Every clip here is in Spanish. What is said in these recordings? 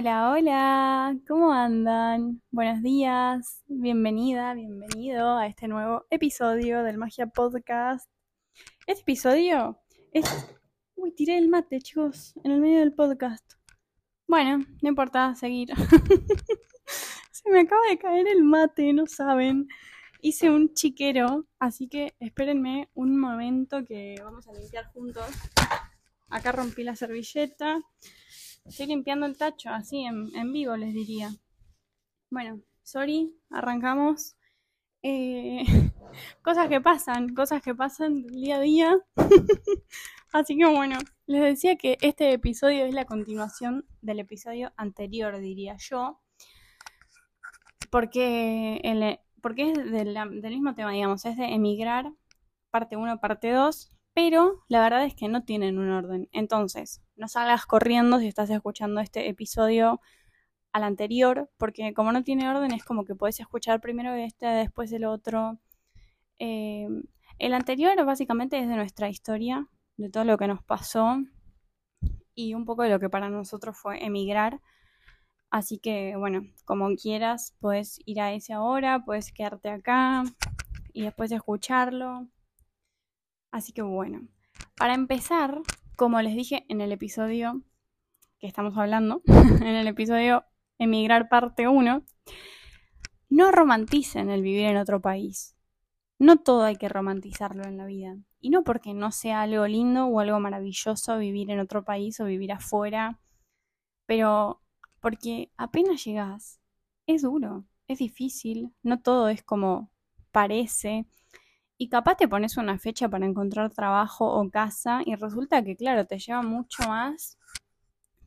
Hola, hola, ¿cómo andan? Buenos días, bienvenida, bienvenido a este nuevo episodio del Magia Podcast. Este episodio es... Uy, tiré el mate, chicos, en el medio del podcast. Bueno, no importa, seguir. Se me acaba de caer el mate, no saben. Hice un chiquero, así que espérenme un momento que vamos a limpiar juntos. Acá rompí la servilleta. Estoy limpiando el tacho, así en, vivo les diría. Bueno, sorry, arrancamos. Eh, cosas que pasan, cosas que pasan día a día. así que bueno, les decía que este episodio es la continuación del episodio anterior, diría yo. Porque, el, porque es del, del mismo tema, digamos, es de emigrar, parte 1, parte 2 pero la verdad es que no tienen un orden. Entonces, no salgas corriendo si estás escuchando este episodio al anterior, porque como no tiene orden es como que puedes escuchar primero este, después el otro. Eh, el anterior básicamente es de nuestra historia, de todo lo que nos pasó y un poco de lo que para nosotros fue emigrar. Así que bueno, como quieras, puedes ir a ese ahora, puedes quedarte acá y después escucharlo. Así que bueno, para empezar, como les dije en el episodio que estamos hablando, en el episodio Emigrar parte 1, no romanticen el vivir en otro país. No todo hay que romantizarlo en la vida. Y no porque no sea algo lindo o algo maravilloso vivir en otro país o vivir afuera, pero porque apenas llegas, es duro, es difícil, no todo es como parece. Y capaz te pones una fecha para encontrar trabajo o casa y resulta que, claro, te lleva mucho más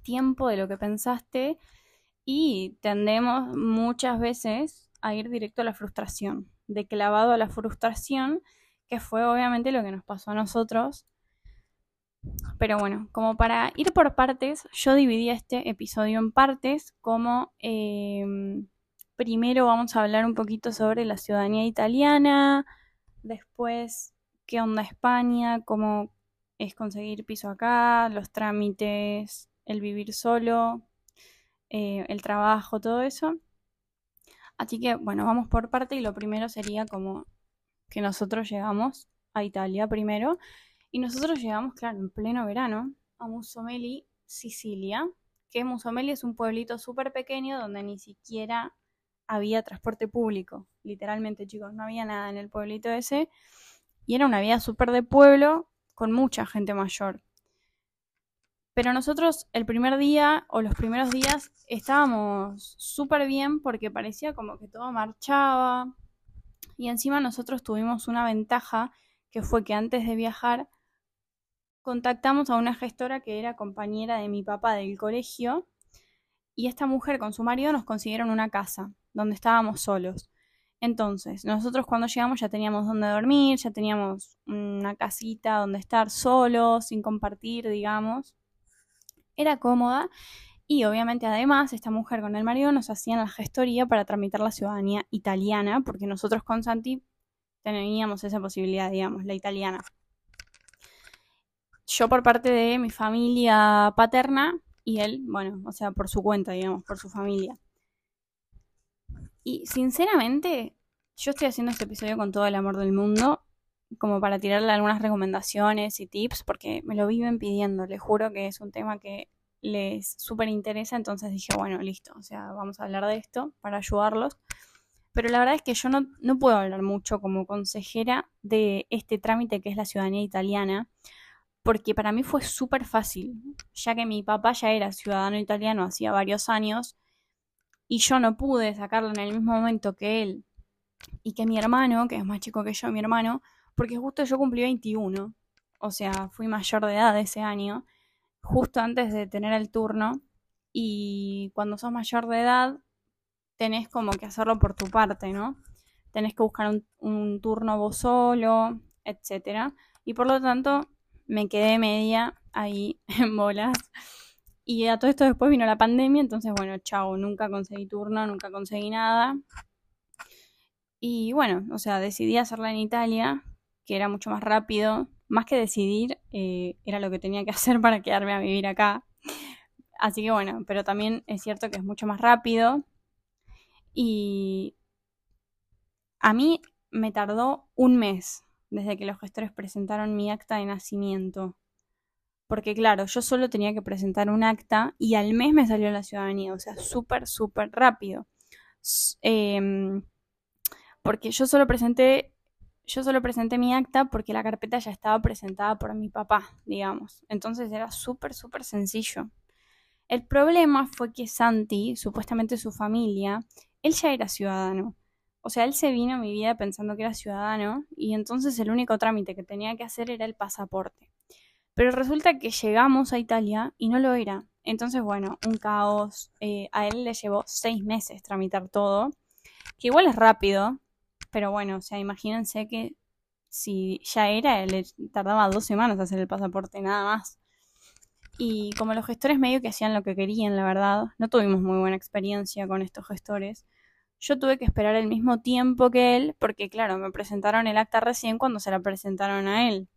tiempo de lo que pensaste y tendemos muchas veces a ir directo a la frustración, de clavado a la frustración, que fue obviamente lo que nos pasó a nosotros. Pero bueno, como para ir por partes, yo dividí este episodio en partes, como em, primero vamos a hablar un poquito sobre la ciudadanía italiana, Después, qué onda España, cómo es conseguir piso acá, los trámites, el vivir solo, eh, el trabajo, todo eso. Así que, bueno, vamos por parte y lo primero sería como que nosotros llegamos a Italia primero. Y nosotros llegamos, claro, en pleno verano a Musomeli, Sicilia, que Musomeli es un pueblito súper pequeño donde ni siquiera había transporte público, literalmente chicos, no había nada en el pueblito ese y era una vida súper de pueblo con mucha gente mayor. Pero nosotros el primer día o los primeros días estábamos súper bien porque parecía como que todo marchaba y encima nosotros tuvimos una ventaja que fue que antes de viajar contactamos a una gestora que era compañera de mi papá del colegio y esta mujer con su marido nos consiguieron una casa donde estábamos solos. Entonces, nosotros cuando llegamos ya teníamos donde dormir, ya teníamos una casita donde estar solos, sin compartir, digamos. Era cómoda y obviamente además esta mujer con el marido nos hacían la gestoría para tramitar la ciudadanía italiana, porque nosotros con Santi teníamos esa posibilidad, digamos, la italiana. Yo por parte de mi familia paterna y él, bueno, o sea, por su cuenta, digamos, por su familia. Y sinceramente, yo estoy haciendo este episodio con todo el amor del mundo, como para tirarle algunas recomendaciones y tips, porque me lo viven pidiendo, les juro que es un tema que les súper interesa, entonces dije, bueno, listo, o sea, vamos a hablar de esto para ayudarlos. Pero la verdad es que yo no, no puedo hablar mucho como consejera de este trámite que es la ciudadanía italiana, porque para mí fue súper fácil, ya que mi papá ya era ciudadano italiano hacía varios años y yo no pude sacarlo en el mismo momento que él y que mi hermano, que es más chico que yo, mi hermano, porque justo yo cumplí 21, o sea, fui mayor de edad ese año, justo antes de tener el turno, y cuando sos mayor de edad, tenés como que hacerlo por tu parte, ¿no? Tenés que buscar un, un turno vos solo, etc. Y por lo tanto, me quedé media ahí en bolas y a todo esto después vino la pandemia, entonces bueno, chao, nunca conseguí turno, nunca conseguí nada. Y bueno, o sea, decidí hacerla en Italia, que era mucho más rápido. Más que decidir, eh, era lo que tenía que hacer para quedarme a vivir acá. Así que bueno, pero también es cierto que es mucho más rápido. Y a mí me tardó un mes desde que los gestores presentaron mi acta de nacimiento. Porque claro, yo solo tenía que presentar un acta y al mes me salió la ciudadanía, o sea, súper, súper rápido. Em, porque yo solo presenté, yo solo presenté mi acta porque la carpeta ya estaba presentada por mi papá, digamos. Entonces era súper, súper sencillo. El problema fue que Santi, supuestamente su familia, él ya era ciudadano. O sea, él se vino a mi vida pensando que era ciudadano y entonces el único trámite que tenía que hacer era el pasaporte. Pero resulta que llegamos a Italia y no lo era. Entonces, bueno, un caos. Eh, a él le llevó seis meses tramitar todo, que igual es rápido, pero bueno, o sea, imagínense que si ya era, le tardaba dos semanas hacer el pasaporte, nada más. Y como los gestores medio que hacían lo que querían, la verdad, no tuvimos muy buena experiencia con estos gestores. Yo tuve que esperar el mismo tiempo que él, porque claro, me presentaron el acta recién cuando se la presentaron a él.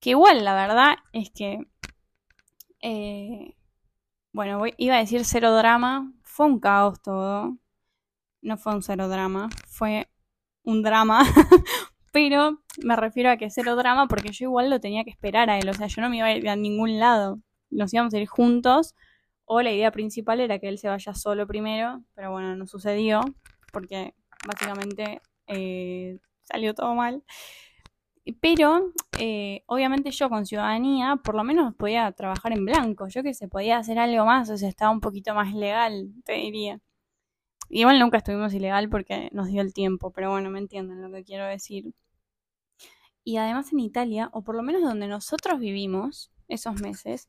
Que igual, la verdad es que... Eh, bueno, iba a decir cero drama. Fue un caos todo. No fue un cero drama. Fue un drama. Pero me refiero a que cero drama porque yo igual lo tenía que esperar a él. O sea, yo no me iba a ir a ningún lado. Nos íbamos a ir juntos o la idea principal era que él se vaya solo primero, pero bueno, no sucedió porque básicamente eh, salió todo mal. Pero eh, obviamente yo con ciudadanía por lo menos podía trabajar en blanco. Yo que se podía hacer algo más, o sea, estaba un poquito más legal, te diría. Igual nunca estuvimos ilegal porque nos dio el tiempo, pero bueno, me entienden lo que quiero decir. Y además en Italia, o por lo menos donde nosotros vivimos esos meses,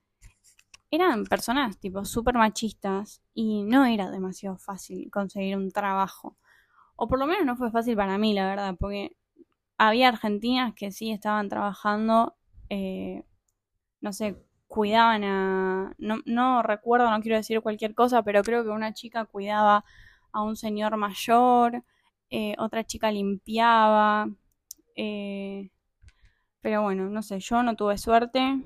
eran personas tipo súper machistas y no era demasiado fácil conseguir un trabajo. O por lo menos no fue fácil para mí, la verdad, porque había argentinas que sí estaban trabajando, eh, no sé, cuidaban a... No, recuerdo, no quiero decir cualquier cosa, pero creo que una chica cuidaba a un señor mayor, eh, otra chica limpiaba, eh, pero bueno, no sé, yo no tuve suerte,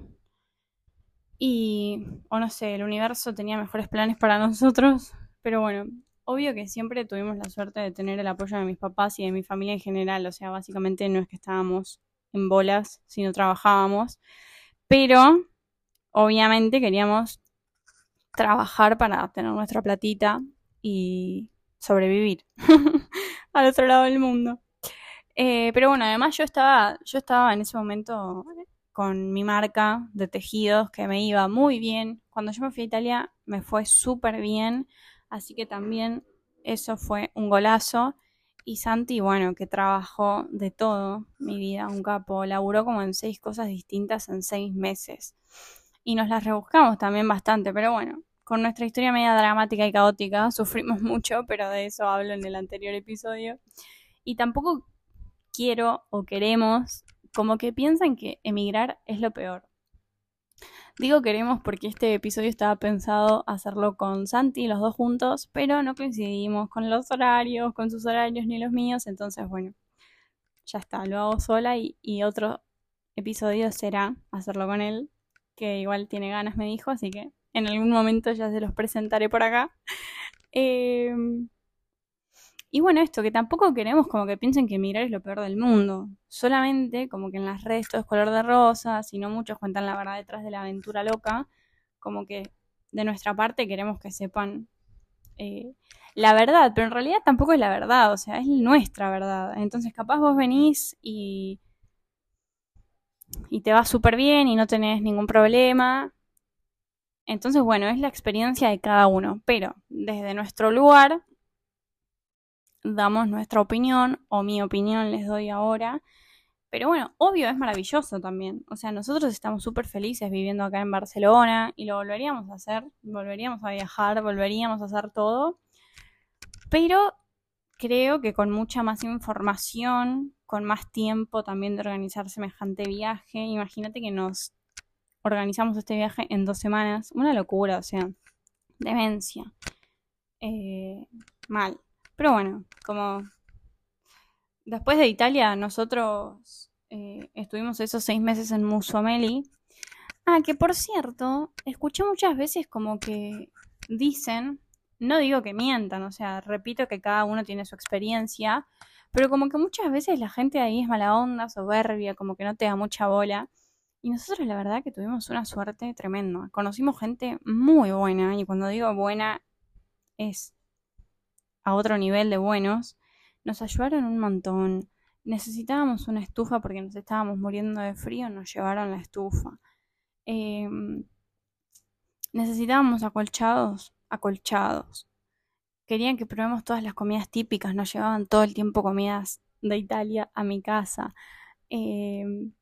y, o no sé, el universo tenía mejores planes para nosotros. Pero bueno, obvio que siempre tuvimos la suerte de tener el apoyo de mis papás y de mi familia en general. O sea, básicamente no es que estábamos en bolas, sino trabajábamos. Pero, obviamente queríamos trabajar para tener nuestra platita y sobrevivir al otro lado del mundo. Eh, pero bueno, además yo estaba, yo estaba en ese momento con mi marca de tejidos que me iba muy bien. Cuando yo me fui a Italia me fue súper bien, así que también eso fue un golazo. Y Santi, bueno, que trabajó de todo mi vida, un capo, laburó como en seis cosas distintas en seis meses. Y nos las rebuscamos también bastante, pero bueno, con nuestra historia media dramática y caótica, sufrimos mucho, pero de eso hablo en el anterior episodio. Y tampoco quiero o queremos como que piensan que emigrar es lo peor. Digo queremos porque este episodio estaba pensado hacerlo con Santi, los dos juntos, pero no coincidimos con los horarios, con sus horarios ni los míos, entonces bueno, ya está, lo hago sola y, otro episodio será hacerlo con él, que igual tiene ganas, me dijo, así que en algún momento ya se los presentaré por acá. Eh, y bueno, esto, que tampoco queremos como que piensen que emigrar es lo peor del mundo. Solamente como que en las redes todo es color de rosa, si no muchos cuentan la verdad detrás de la aventura loca, como que de nuestra parte queremos que sepan eh, la verdad, pero en realidad tampoco es la verdad, o sea, es nuestra verdad. Entonces capaz vos venís y, y te va súper bien y no tenés ningún problema. Entonces, bueno, es la experiencia de cada uno, pero desde nuestro lugar damos nuestra opinión, o mi opinión les doy ahora. Pero bueno, obvio es maravilloso también. O sea, nosotros estamos súper felices viviendo acá en Barcelona y lo volveríamos a hacer, volveríamos a viajar, volveríamos a hacer todo. Pero creo que con mucha más información, con más tiempo también de organizar semejante viaje, imagínate que nos organizamos este viaje en dos semanas. Una locura, o sea, demencia. Eh, mal. Pero bueno, como después de Italia, nosotros eh, estuvimos esos seis meses en Musomeli. Ah, que por cierto, escuché muchas veces como que dicen, no digo que mientan, o sea, repito que cada uno tiene su experiencia, pero como que muchas veces la gente ahí es mala onda, soberbia, como que no te da mucha bola. Y nosotros la verdad que tuvimos una suerte tremenda. Conocimos gente muy buena, y cuando digo buena es a otro nivel de buenos. Nos ayudaron un montón. Necesitábamos una estufa porque nos estábamos muriendo de frío, nos llevaron la estufa. Em, necesitábamos acolchados, acolchados. Querían que probemos todas las comidas típicas, nos llevaban todo el tiempo comidas de Italia a mi casa. Em,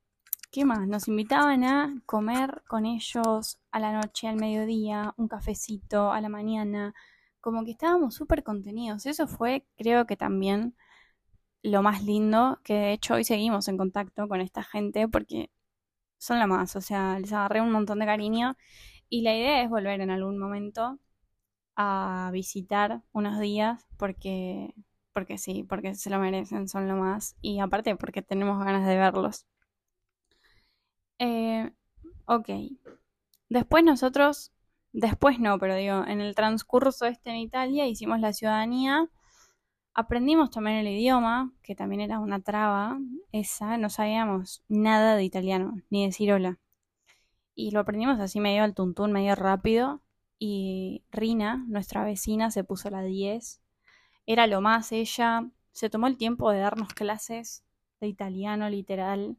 ¿Qué más? Nos invitaban a comer con ellos a la noche, al mediodía, un cafecito a la mañana. Como que estábamos súper contenidos. Eso fue, creo que también, lo más lindo, que de hecho hoy seguimos en contacto con esta gente porque son la más, o sea, les agarré un montón de cariño y la idea es volver en algún momento a visitar unos días porque porque sí, porque se lo merecen, son lo más y aparte porque tenemos ganas de verlos. Eh, ok. Después nosotros, después no, pero digo, en el transcurso este en Italia hicimos la ciudadanía Aprendimos también el idioma, que también era una traba, esa, no sabíamos nada de italiano, ni decir hola. Y lo aprendimos así medio al tuntún, medio rápido. Y Rina, nuestra vecina, se puso la 10. Era lo más ella. Se tomó el tiempo de darnos clases de italiano literal.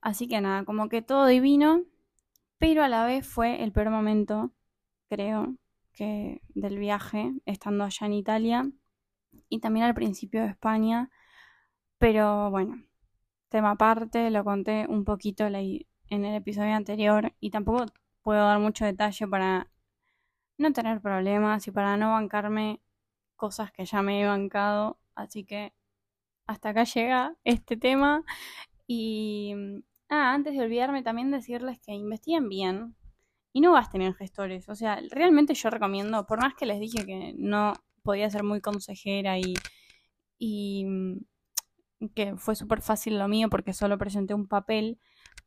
Así que nada, como que todo divino, pero a la vez fue el peor momento, creo, que del viaje, estando allá en Italia y también al principio de España. Pero bueno, tema aparte, lo conté un poquito en el episodio anterior y tampoco puedo dar mucho detalle para no tener problemas y para no bancarme cosas que ya me he bancado. Así que hasta acá llega este tema. Y ah, antes de olvidarme también decirles que investiguen bien y no gasten en gestores. O sea, realmente yo recomiendo, por más que les dije que no podía ser muy consejera y, mm, que fue súper fácil lo mío porque solo presenté un papel,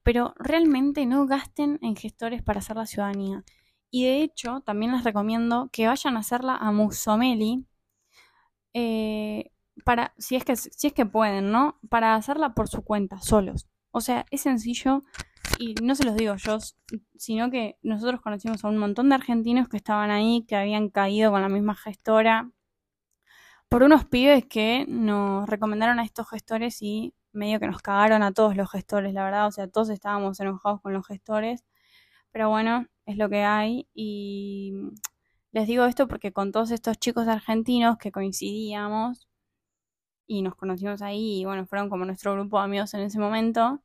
pero realmente no gasten en gestores para hacer la ciudadanía. Y de hecho, también les recomiendo que vayan a hacerla a Musomeli, eh, para, si es, que, si es que pueden, ¿no? Para hacerla por su cuenta, solos. O sea, es sencillo, y no se los digo yo, sino que nosotros conocimos a un montón de argentinos que estaban ahí, que habían caído con la misma gestora, por unos pibes que nos recomendaron a estos gestores y medio que nos cagaron a todos los gestores, la verdad, o sea, todos estábamos enojados con los gestores, pero bueno, es lo que hay. Y les digo esto porque con todos estos chicos argentinos que coincidíamos y nos conocimos ahí y bueno, fueron como nuestro grupo de amigos en ese momento,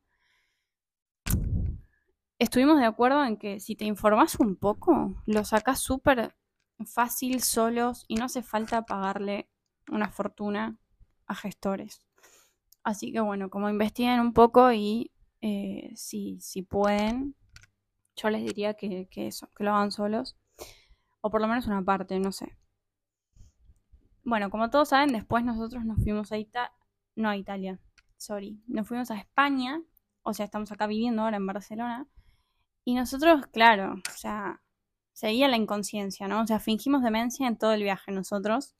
estuvimos de acuerdo en que si te informas un poco, lo sacas súper fácil solos y no hace falta pagarle una fortuna a gestores. Así que bueno, como investiguen un poco y eh, si, si pueden, yo les diría que, eso, que lo hagan solos. O por lo menos una parte, no sé. Bueno, como todos saben, después nosotros nos fuimos a Italia, no a Italia, sorry, nos fuimos a España, o sea, estamos acá viviendo ahora en Barcelona, y nosotros, claro, o sea, seguía la inconsciencia, ¿no? O sea, fingimos demencia en todo el viaje nosotros.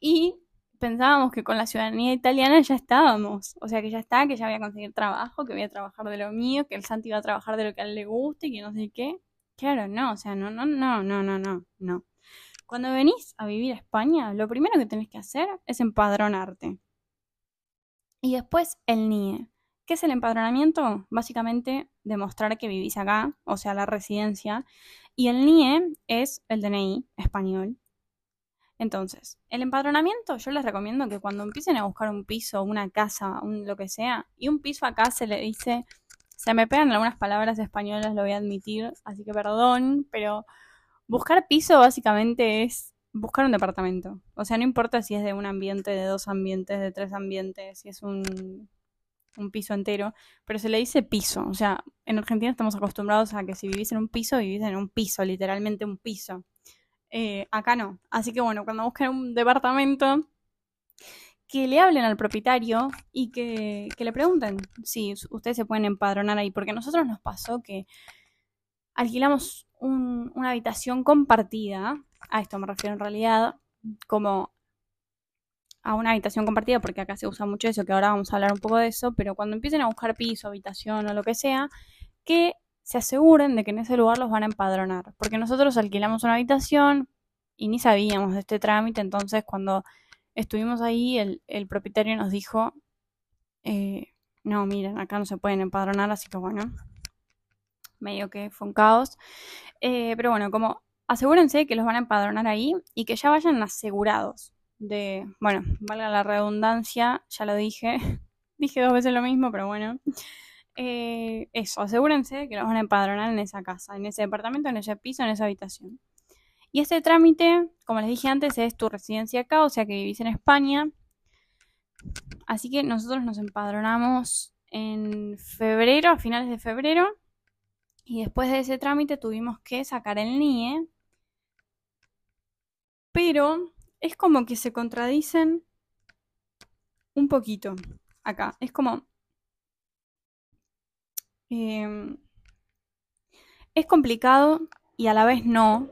Y pensábamos que con la ciudadanía italiana ya estábamos. O sea, que ya está, que ya voy a conseguir trabajo, que voy a trabajar de lo mío, que el Santi va a trabajar de lo que a él le guste que no sé qué. Claro, no, o sea, no, no, no, no, no, no, no. Cuando venís a vivir a España, lo primero que tenés que hacer es empadronarte. Y después el NIE. ¿Qué es el empadronamiento? Básicamente demostrar que vivís acá, o sea, la residencia. Y el NIE es el DNI español. Entonces, el empadronamiento yo les recomiendo que cuando empiecen a buscar un piso, una casa, lo que sea, y un piso acá se le dice, se me pegan algunas palabras españolas, lo voy a admitir, así que perdón, pero buscar piso básicamente es buscar un departamento. O sea, no importa si es de un ambiente, de dos ambientes, de tres ambientes, si es un un piso entero, pero se le dice piso. O sea, en Argentina estamos acostumbrados a que si vivís en un piso, vivís en un piso, literalmente un piso. Eh, acá no. Así que bueno, cuando busquen un departamento, que le hablen al propietario y que, le pregunten si ustedes se pueden empadronar ahí, porque a nosotros nos pasó que alquilamos una habitación compartida, a esto me refiero en realidad, como a una habitación compartida, porque acá se usa mucho eso, que ahora vamos a hablar un poco de eso, pero cuando empiecen a buscar piso, habitación o lo que sea, que se aseguren de que en ese lugar los van a empadronar, porque nosotros alquilamos una habitación y ni sabíamos de este trámite, entonces cuando estuvimos ahí, el, propietario nos dijo, eh, no, miren, acá no se pueden empadronar, así que bueno, medio que fue un caos. Eh, pero bueno, como asegúrense que los van a empadronar ahí y que ya vayan asegurados de, bueno, valga la redundancia, ya lo dije, dije dos veces lo mismo, pero bueno. Eh, eso, asegúrense que los van a empadronar en esa casa, en ese departamento, en ese piso, en esa habitación. Y este trámite, como les dije antes, es tu residencia acá, o sea que vivís en España. Así que nosotros nos empadronamos en febrero, a finales de febrero. Y después de ese trámite tuvimos que sacar el NIE. Pero es como que se contradicen un poquito acá. Es como... Em, es complicado y a la vez no,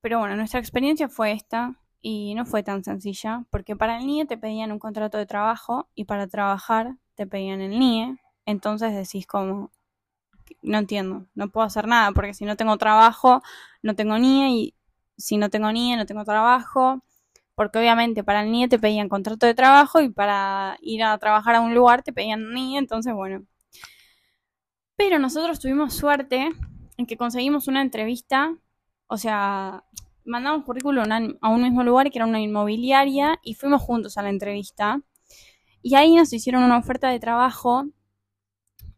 pero bueno, nuestra experiencia fue esta y no fue tan sencilla, porque para el NIE te pedían un contrato de trabajo y para trabajar te pedían el NIE. Entonces decís como, no entiendo, no puedo hacer nada, porque si no tengo trabajo, no tengo NIE y si no tengo NIE, no tengo trabajo. Porque obviamente para el NIE te pedían contrato de trabajo y para ir a trabajar a un lugar te pedían NIE, entonces bueno. Pero nosotros tuvimos suerte en que conseguimos una entrevista o sea, mandamos currículum a un mismo lugar que era una inmobiliaria y fuimos juntos a la entrevista. Y ahí nos hicieron una oferta de trabajo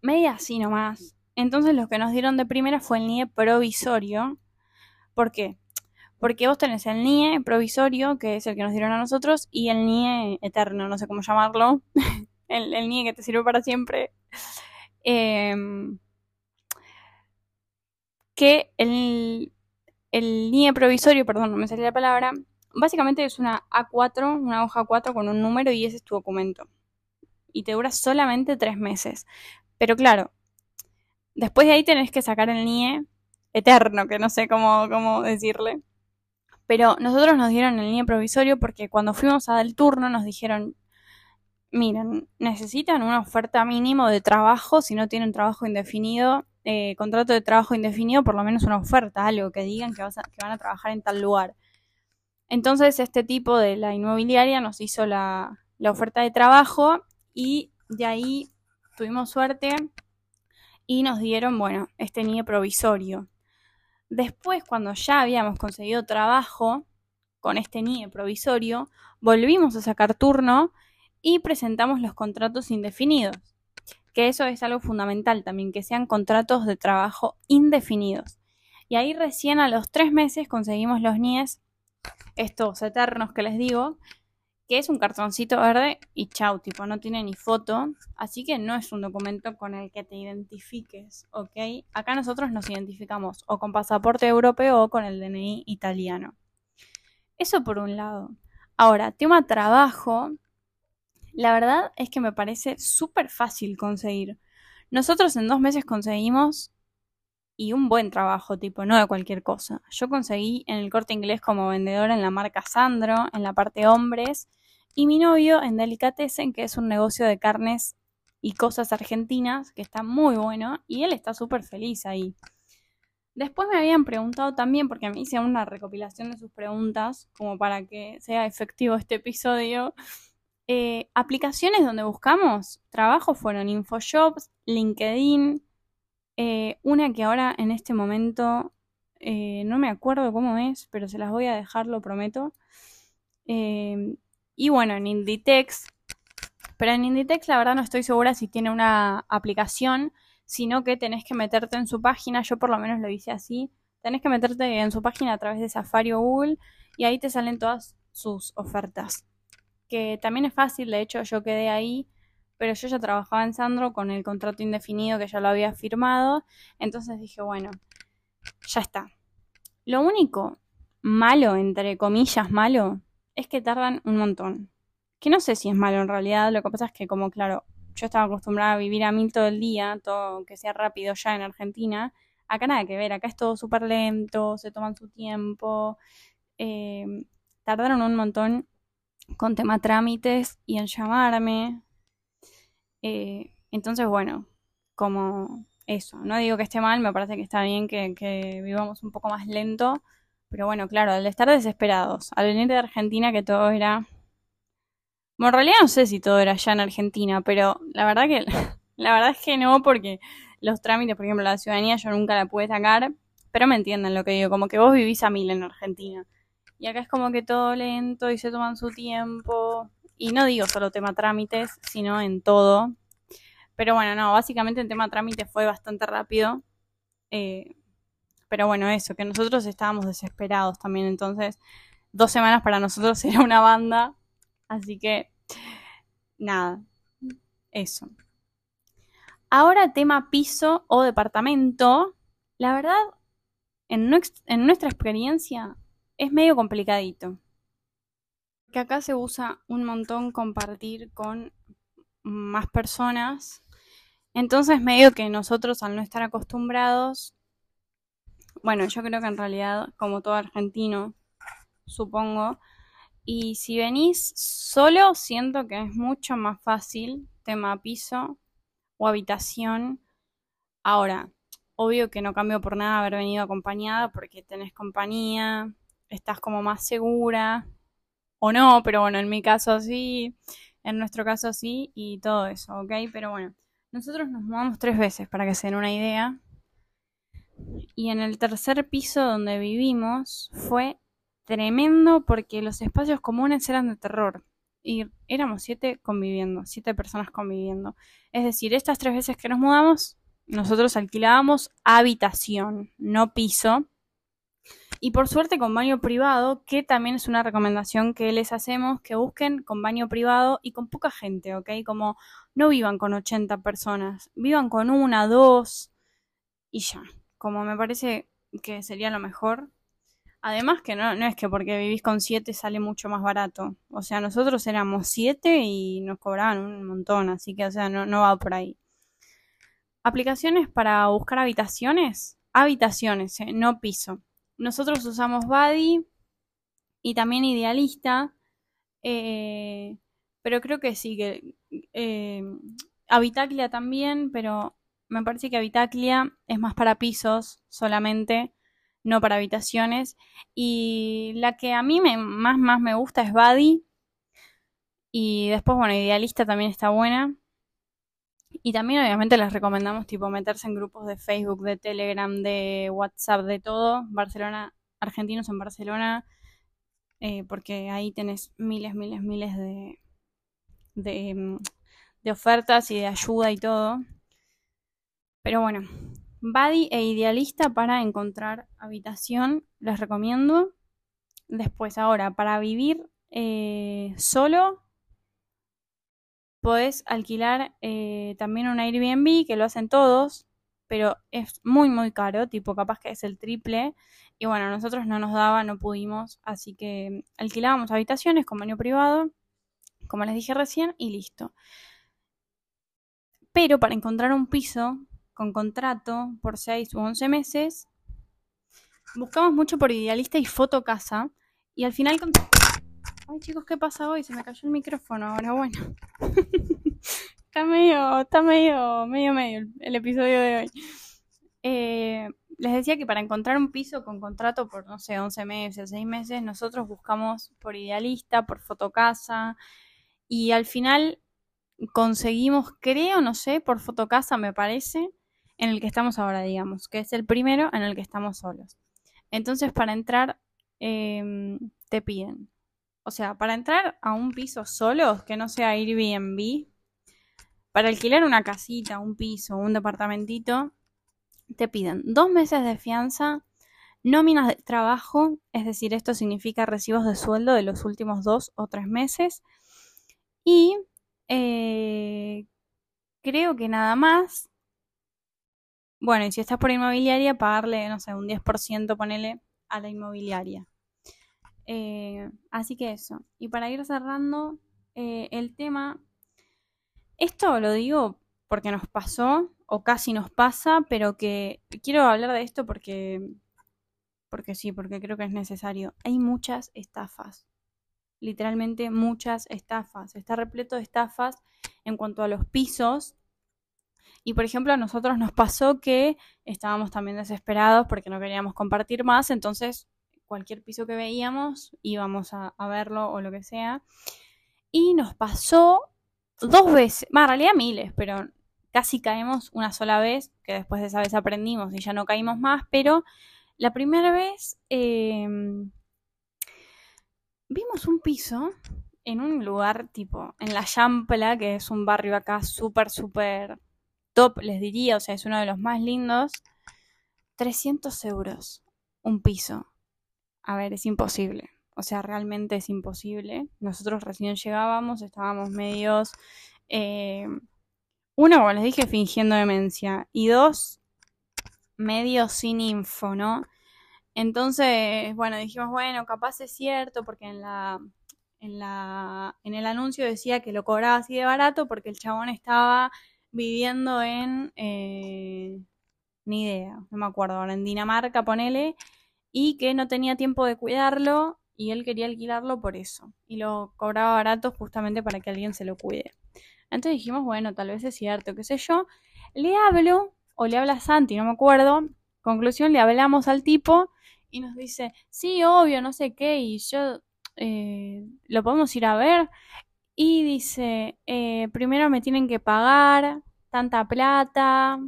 media así nomás. Entonces lo que nos dieron de primera fue el NIE provisorio. ¿Por qué? Porque vos tenés el NIE provisorio, que es el que nos dieron a nosotros, y el NIE eterno, no sé cómo llamarlo. el, NIE que te sirve para siempre. Em, que el NIE provisorio, perdón, no me salía la palabra, básicamente es una A4, una hoja A4 con un número y ese es tu documento. Y te dura solamente tres meses. Pero claro, después de ahí tenés que sacar el NIE eterno, que no sé cómo, cómo decirle. Pero nosotros nos dieron el NIE provisorio porque cuando fuimos a dar el turno nos dijeron, miren, necesitan una oferta mínimo de trabajo, si no tienen trabajo indefinido, eh, contrato de trabajo indefinido, por lo menos una oferta, algo que digan que, van a trabajar en tal lugar. Entonces este tipo de la inmobiliaria nos hizo la, la oferta de trabajo y de ahí tuvimos suerte y nos dieron, bueno, este NIE provisorio. Después, cuando ya habíamos conseguido trabajo con este NIE provisorio, volvimos a sacar turno y presentamos los contratos indefinidos, que eso es algo fundamental también, que sean contratos de trabajo indefinidos. Y ahí recién a los tres meses conseguimos los NIES, estos eternos que les digo, que es un cartoncito verde y chau, tipo, no tiene ni foto, así que no es un documento con el que te identifiques, ¿ok? Acá nosotros nos identificamos o con pasaporte europeo o con el DNI italiano. Eso por un lado. Ahora, tema trabajo, la verdad es que me parece súper fácil conseguir. Nosotros en dos meses conseguimos y un buen trabajo, tipo, no de cualquier cosa. Yo conseguí en el corte inglés como vendedora en la marca Sandro, en la parte hombres, y mi novio en Delicatessen, que es un negocio de carnes y cosas argentinas, que está muy bueno, y él está súper feliz ahí. Después me habían preguntado también, porque me hice una recopilación de sus preguntas, como para que sea efectivo este episodio, eh, aplicaciones donde buscamos trabajo fueron InfoJobs, LinkedIn, eh, una que ahora en este momento eh, no me acuerdo cómo es, pero se las voy a dejar, lo prometo. y bueno, en Inditex, pero en Inditex la verdad no estoy segura si tiene una aplicación, sino que tenés que meterte en su página, yo por lo menos lo hice así, tenés que meterte en su página a través de Safari o Google y ahí te salen todas sus ofertas que también es fácil, de hecho yo quedé ahí, pero yo ya trabajaba en Sandro con el contrato indefinido que ya lo había firmado, entonces dije, bueno, ya está. Lo único malo, entre comillas malo, es que tardan un montón. que no sé si es malo en realidad, lo que pasa es que como claro, yo estaba acostumbrada a vivir a mil todo el día, todo que sea rápido ya en Argentina, acá nada que ver, acá es todo súper lento, se toman su tiempo, eh, tardaron un montón con tema trámites y en llamarme. Eh, entonces, bueno, como eso, no digo que esté mal, me parece que está bien que, que vivamos un poco más lento, pero bueno, claro, al estar desesperados, al venir de Argentina que todo era... Bueno, en realidad no sé si todo era ya en Argentina, pero la verdad que la verdad es que no, porque los trámites, por ejemplo, la ciudadanía yo nunca la pude sacar, pero me entienden lo que digo, como que vos vivís a mil en Argentina. Y acá es como que todo lento y se toman su tiempo. Y no digo solo tema trámites, sino en todo. Pero bueno, no, básicamente el tema trámites fue bastante rápido. Eh, pero bueno, eso, que nosotros estábamos desesperados también, entonces dos semanas para nosotros era una banda, así que nada, eso. Ahora tema piso o departamento, la verdad, en, en nuestra experiencia es medio complicadito. Que acá se usa un montón compartir con más personas. Entonces medio que nosotros al no estar acostumbrados bueno, yo creo que en realidad, como todo argentino, supongo, y si venís solo, siento que es mucho más fácil tema piso o habitación. Ahora, obvio que no cambio por nada haber venido acompañada porque tenés compañía, estás como más segura, o no, pero bueno, en mi caso sí, en nuestro caso sí, y todo eso, ¿ok? Pero bueno, nosotros nos mudamos tres veces para que se den una idea. Y en el tercer piso donde vivimos fue tremendo porque los espacios comunes eran de terror. Y éramos siete conviviendo, siete personas conviviendo. Es decir, estas tres veces que nos mudamos, nosotros alquilábamos habitación, no piso. Y por suerte con baño privado, que también es una recomendación que les hacemos, que busquen con baño privado y con poca gente, ¿ok? Como no vivan con 80 personas, vivan con una, dos y ya como me parece que sería lo mejor. Además que no, no es que porque vivís con siete sale mucho más barato. O sea, nosotros éramos siete y nos cobraban un montón, así que, o sea, no, no va por ahí. Aplicaciones para buscar habitaciones. Habitaciones, eh, no piso. Nosotros usamos Buddy y también Idealista. Eh, pero creo que sí, que eh, Habitaclia también, pero me parece que Habitaclia es más para pisos solamente, no para habitaciones. Y la que a mí me, más, más me gusta es Buddy. Y después, bueno, Idealista también está buena. Y también obviamente les recomendamos tipo meterse en grupos de Facebook, de Telegram, de WhatsApp, de todo. Barcelona, argentinos en Barcelona. Eh, porque ahí tenés miles, miles, miles de, de, mm, de ofertas y de ayuda y todo. Pero bueno, Buddy e Idealista para encontrar habitación, les recomiendo. Después, ahora, para vivir eh, solo, podés alquilar eh, también un Airbnb, que lo hacen todos, pero es muy, muy caro, tipo capaz que es el triple. Y bueno, nosotros no nos daba, no pudimos, así que alquilábamos habitaciones con baño privado, como les dije recién, y listo. Pero para encontrar un piso con contrato por 6 u 11 meses. Buscamos mucho por Idealista y Fotocasa. Y al final... Ay chicos, ¿qué pasa hoy? Se me cayó el micrófono. Ahora bueno. está medio, está medio, medio, medio el, episodio de hoy. Eh, les decía que para encontrar un piso con contrato por, no sé, 11 meses, 6 meses, nosotros buscamos por Idealista, por Fotocasa. Y al final conseguimos, creo, no sé, por Fotocasa me parece, en el que estamos ahora, digamos, que es el primero en el que estamos solos. Entonces, para entrar, em, te piden. O sea, para entrar a un piso solo, que no sea Airbnb, para alquilar una casita, un piso, un departamentito, te piden dos meses de fianza, nóminas de trabajo, es decir, esto significa recibos de sueldo de los últimos dos o tres meses, y eh, creo que nada más, bueno, y si estás por inmobiliaria, pagarle, no sé, un 10%, ponele a la inmobiliaria. Eh, así que eso. Y para ir cerrando, eh, el tema, esto lo digo porque nos pasó o casi nos pasa, pero que quiero hablar de esto porque, porque sí, porque creo que es necesario. Hay muchas estafas, literalmente muchas estafas. Está repleto de estafas en cuanto a los pisos. Y por ejemplo, a nosotros nos pasó que estábamos también desesperados porque no queríamos compartir más, entonces cualquier piso que veíamos íbamos a, verlo o lo que sea. Y nos pasó dos veces, más en realidad miles, pero casi caemos una sola vez, que después de esa vez aprendimos y ya no caímos más, pero la primera vez em, vimos un piso en un lugar tipo, en La Champla, que es un barrio acá súper, súper top, les diría, o sea, es uno de los más lindos, 300 euros un piso. A ver, es imposible. O sea, realmente es imposible. Nosotros recién llegábamos, estábamos medios... Eh, uno, como les dije, fingiendo demencia. Y dos, medios sin info, ¿no? Entonces, bueno, dijimos, bueno, capaz es cierto, porque en la, en la, en el anuncio decía que lo cobraba así de barato porque el chabón estaba viviendo en, eh, ni idea, no me acuerdo ahora, en Dinamarca, ponele, y que no tenía tiempo de cuidarlo y él quería alquilarlo por eso. Y lo cobraba barato justamente para que alguien se lo cuide. Entonces dijimos, bueno, tal vez es cierto, qué sé yo. Le hablo, o le habla Santi, no me acuerdo. Conclusión, le hablamos al tipo y nos dice, sí, obvio, no sé qué, y yo eh, lo podemos ir a ver. Y dice, eh, primero me tienen que pagar tanta plata,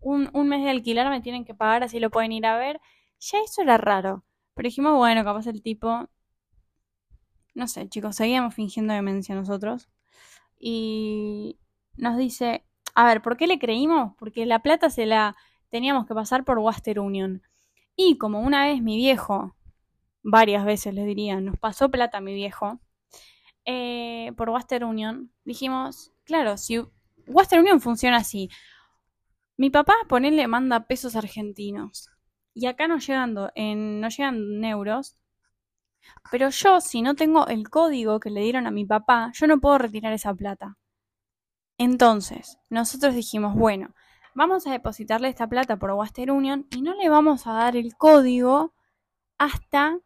un, un, mes de alquiler me tienen que pagar, así lo pueden ir a ver. Ya eso era raro. Pero dijimos, bueno, capaz el tipo... No sé, chicos, seguíamos fingiendo demencia nosotros. Y nos dice, a ver, ¿por qué le creímos? Porque la plata se la teníamos que pasar por Western Union. Y como una vez mi viejo varias veces les diría, nos pasó plata mi viejo, eh, por Western Union, dijimos, claro, si Western Union funciona así, mi papá, ponerle, manda pesos argentinos. Y acá no llegando en, no llegan euros. Pero yo, si no tengo el código que le dieron a mi papá, yo no puedo retirar esa plata. Entonces, nosotros dijimos, bueno, vamos a depositarle esta plata por Western Union y no le vamos a dar el código hasta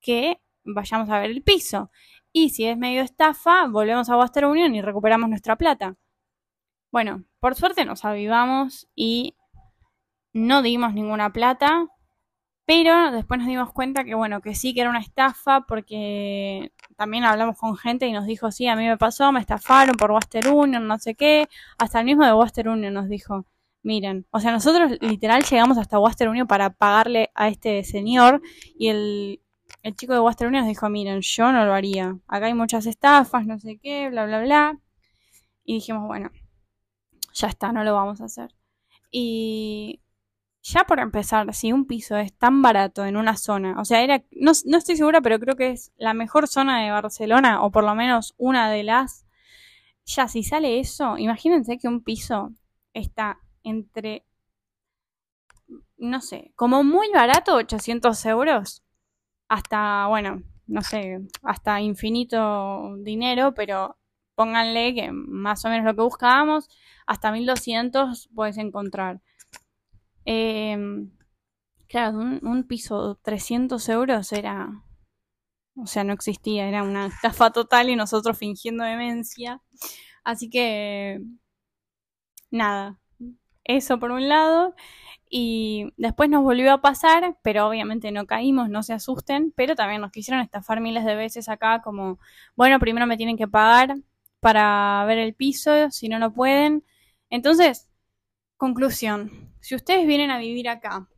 que vayamos a ver el piso. Y si es medio estafa, volvemos a Western Union y recuperamos nuestra plata. Bueno, por suerte nos avivamos y no dimos ninguna plata, pero después nos dimos cuenta que bueno, que sí que era una estafa porque también hablamos con gente y nos dijo, sí, a mí me pasó, me estafaron por Western Union, no sé qué, hasta el mismo de Western Union nos dijo, miren, o sea, nosotros literal llegamos hasta Western Union para pagarle a este señor y el, el chico de Western Union nos dijo, miren, yo no lo haría. Acá hay muchas estafas, no sé qué, bla, bla, bla. Y dijimos, bueno, ya está, no lo vamos a hacer. Y ya por empezar, si un piso es tan barato en una zona, o sea, era, no, no estoy segura, pero creo que es la mejor zona de Barcelona, o por lo menos una de las, ya si sale eso, imagínense que un piso está entre, no sé, como muy barato, 800 euros, hasta, bueno, no sé, hasta infinito dinero, pero pónganle que más o menos lo que buscábamos, hasta 1200 puedes encontrar. Em, claro, un, un piso 300 euros era, o sea, no existía, era una estafa total y nosotros fingiendo demencia. Así que, nada, eso por un lado. Y después nos volvió a pasar, pero obviamente no caímos, no se asusten, pero también nos quisieron estafar miles de veces acá como, bueno, primero me tienen que pagar para ver el piso, si no, no pueden. Entonces, conclusión, si ustedes vienen a vivir acá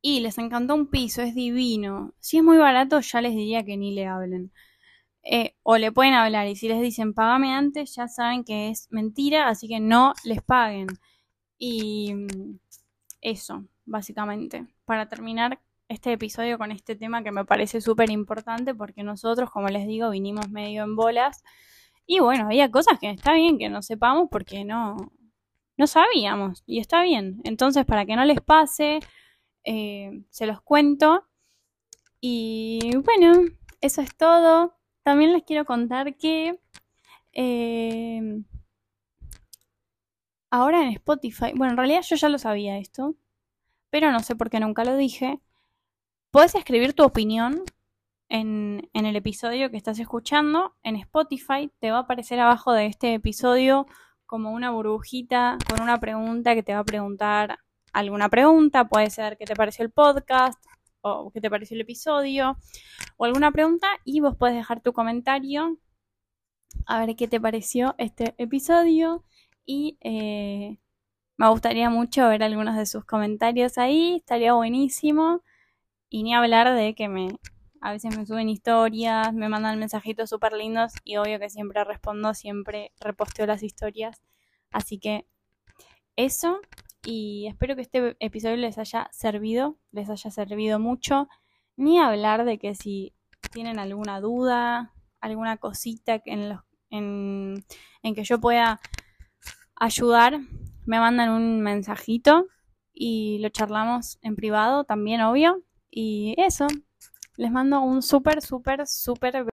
y les encantó un piso, es divino, si es muy barato ya les diría que ni le hablen. Eh, o le pueden hablar y si les dicen págame antes, ya saben que es mentira, así que no les paguen. Y eso, básicamente, para terminar este episodio con este tema que me parece súper importante porque nosotros, como les digo, vinimos medio en bolas y bueno, había cosas que está bien que no sepamos porque no, no sabíamos y está bien. Entonces, para que no les pase, eh, se los cuento. Y bueno, eso es todo. también les quiero contar que eh, ahora en Spotify, bueno, en realidad yo ya lo sabía esto, pero no sé por qué nunca lo dije. Puedes escribir tu opinión en, en, el episodio que estás escuchando. En Spotify te va a aparecer abajo de este episodio como una burbujita con una pregunta que te va a preguntar alguna pregunta. Puede ser qué te pareció el podcast o qué te pareció el episodio o alguna pregunta y vos puedes dejar tu comentario a ver qué te pareció este episodio y eh, me gustaría mucho ver algunos de sus comentarios ahí, estaría buenísimo. Y ni hablar de que me a veces me suben historias, me mandan mensajitos súper lindos y obvio que siempre respondo, siempre reposteo las historias. Así que eso y espero que este episodio les haya servido, les haya servido mucho. Ni hablar de que si tienen alguna duda, alguna cosita en, los, en, en que yo pueda ayudar, me mandan un mensajito y lo charlamos en privado también, obvio. Y eso, les mando un súper, súper, súper